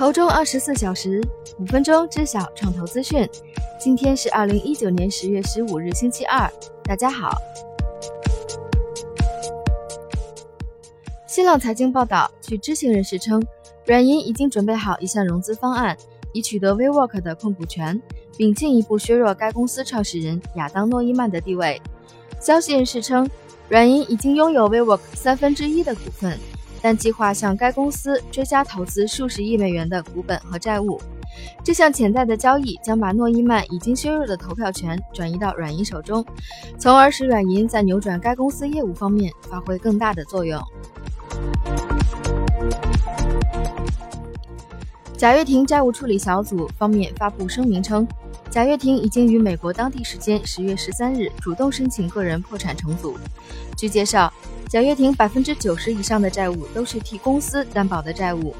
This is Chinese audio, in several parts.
投中二十四小时，五分钟知晓创投资讯。今天是二零一九年十月十五日，星期二。大家好。新浪财经报道，据知情人士称，软银已经准备好一项融资方案，以取得 WeWork 的控股权，并进一步削弱该公司创始人亚当诺伊曼的地位。消息人士称，软银已经拥有 WeWork 三分之一的股份。但计划向该公司追加投资数十亿美元的股本和债务。这项潜在的交易将把诺伊曼已经削弱的投票权转移到软银手中，从而使软银在扭转该公司业务方面发挥更大的作用。贾跃亭债务处理小组方面发布声明称，贾跃亭已经于美国当地时间十月十三日主动申请个人破产重组。据介绍。贾跃亭百分之九十以上的债务都是替公司担保的债务。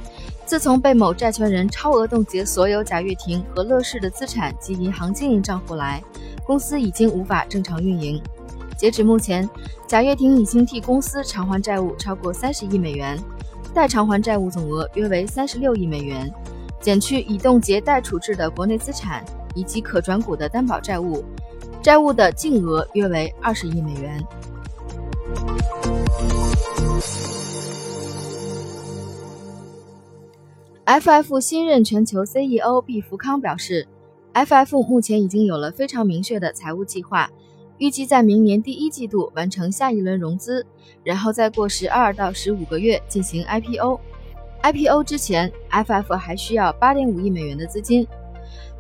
自从被某债权人超额冻结所有贾跃亭和乐视的资产及银行经营账户来，公司已经无法正常运营。截止目前，贾跃亭已经替公司偿还债务超过三十亿美元，待偿还债务总额约为三十六亿美元。减去已冻结待处置的国内资产以及可转股的担保债务，债务的净额约为二十亿美元。FF 新任全球 CEO 毕福康表示，FF 目前已经有了非常明确的财务计划，预计在明年第一季度完成下一轮融资，然后再过十二到十五个月进行 IPO。IPO 之前，FF 还需要八点五亿美元的资金。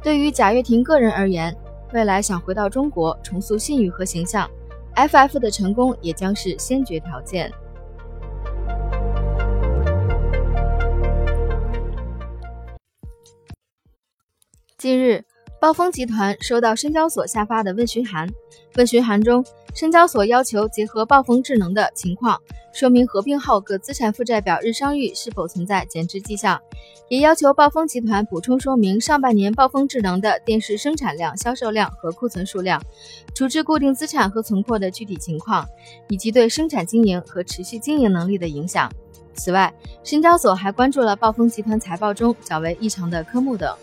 对于贾跃亭个人而言，未来想回到中国重塑信誉和形象。FF 的成功也将是先决条件。近日，暴风集团收到深交所下发的问询函，问询函中，深交所要求结合暴风智能的情况。说明合并后各资产负债表日商誉是否存在减值迹象，也要求暴风集团补充说明上半年暴风智能的电视生产量、销售量和库存数量，处置固定资产和存货的具体情况，以及对生产经营和持续经营能力的影响。此外，深交所还关注了暴风集团财报中较为异常的科目等。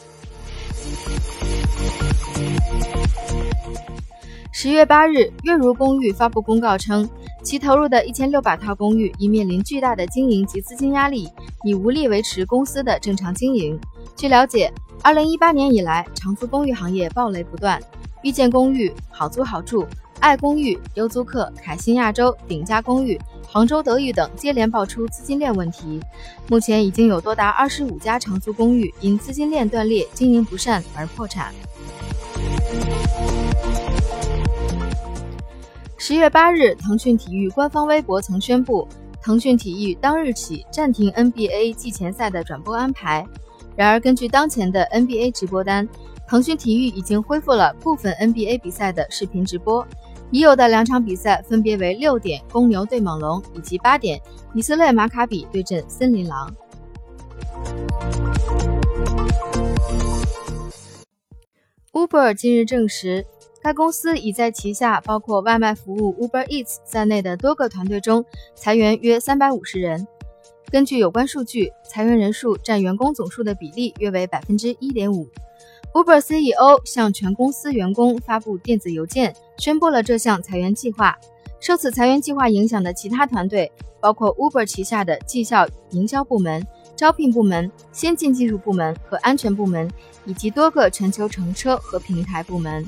十月八日，月如公寓发布公告称，其投入的一千六百套公寓已面临巨大的经营及资金压力，已无力维持公司的正常经营。据了解，二零一八年以来，长租公寓行业暴雷不断，遇见公寓、好租好住、爱公寓、优租客、凯欣亚洲、顶家公寓、杭州德裕等接连爆出资金链问题。目前已经有多达二十五家长租公寓因资金链断裂、经营不善而破产。十月八日，腾讯体育官方微博曾宣布，腾讯体育当日起暂停 NBA 季前赛的转播安排。然而，根据当前的 NBA 直播单，腾讯体育已经恢复了部分 NBA 比赛的视频直播。已有的两场比赛分别为六点公牛对猛龙，以及八点以色列马卡比对阵森林狼。Uber 近日证实。该公司已在旗下包括外卖服务 Uber Eats 在内的多个团队中裁员约三百五十人。根据有关数据，裁员人数占员工总数的比例约为百分之一点五。Uber CEO 向全公司员工发布电子邮件，宣布了这项裁员计划。受此裁员计划影响的其他团队包括 Uber 旗下的绩效营销部门。招聘部门、先进技术部门和安全部门，以及多个全球乘车和平台部门。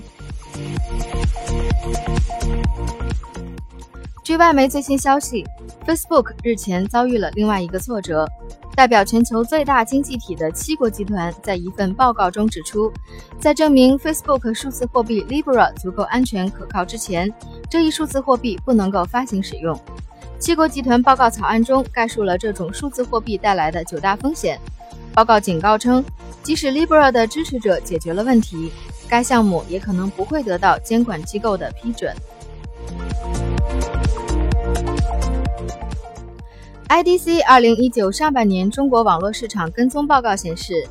据外媒最新消息，Facebook 日前遭遇了另外一个挫折。代表全球最大经济体的七国集团在一份报告中指出，在证明 Facebook 数字货币 Libra 足够安全可靠之前，这一数字货币不能够发行使用。七国集团报告草案中概述了这种数字货币带来的九大风险。报告警告称，即使 Libra 的支持者解决了问题，该项目也可能不会得到监管机构的批准。IDC 二零一九上半年中国网络市场跟踪报告显示，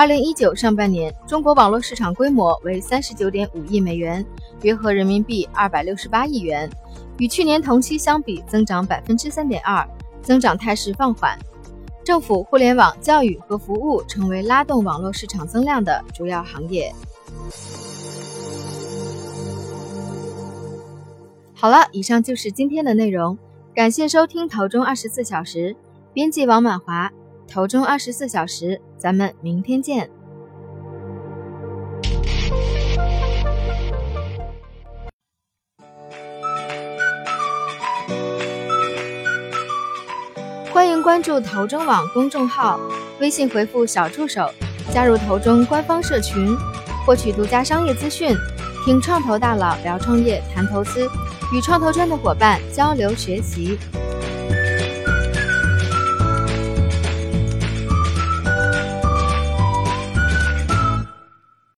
二零一九上半年中国网络市场规模为三十九点五亿美元，约合人民币二百六十八亿元。与去年同期相比，增长百分之三点二，增长态势放缓。政府、互联网、教育和服务成为拉动网络市场增量的主要行业。好了，以上就是今天的内容，感谢收听《陶中二十四小时》，编辑王满华，《投中二十四小时》，咱们明天见。欢迎关注投中网公众号，微信回复“小助手”加入投中官方社群，获取独家商业资讯，听创投大佬聊创业、谈投资。与创投圈的伙伴交流学习。